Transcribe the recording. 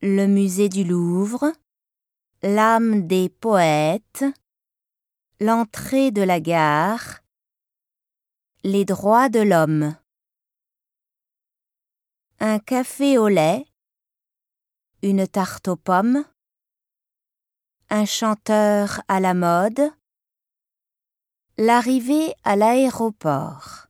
Le musée du Louvre, l'âme des poètes, l'entrée de la gare, les droits de l'homme. Un café au lait, une tarte aux pommes, un chanteur à la mode, l'arrivée à l'aéroport.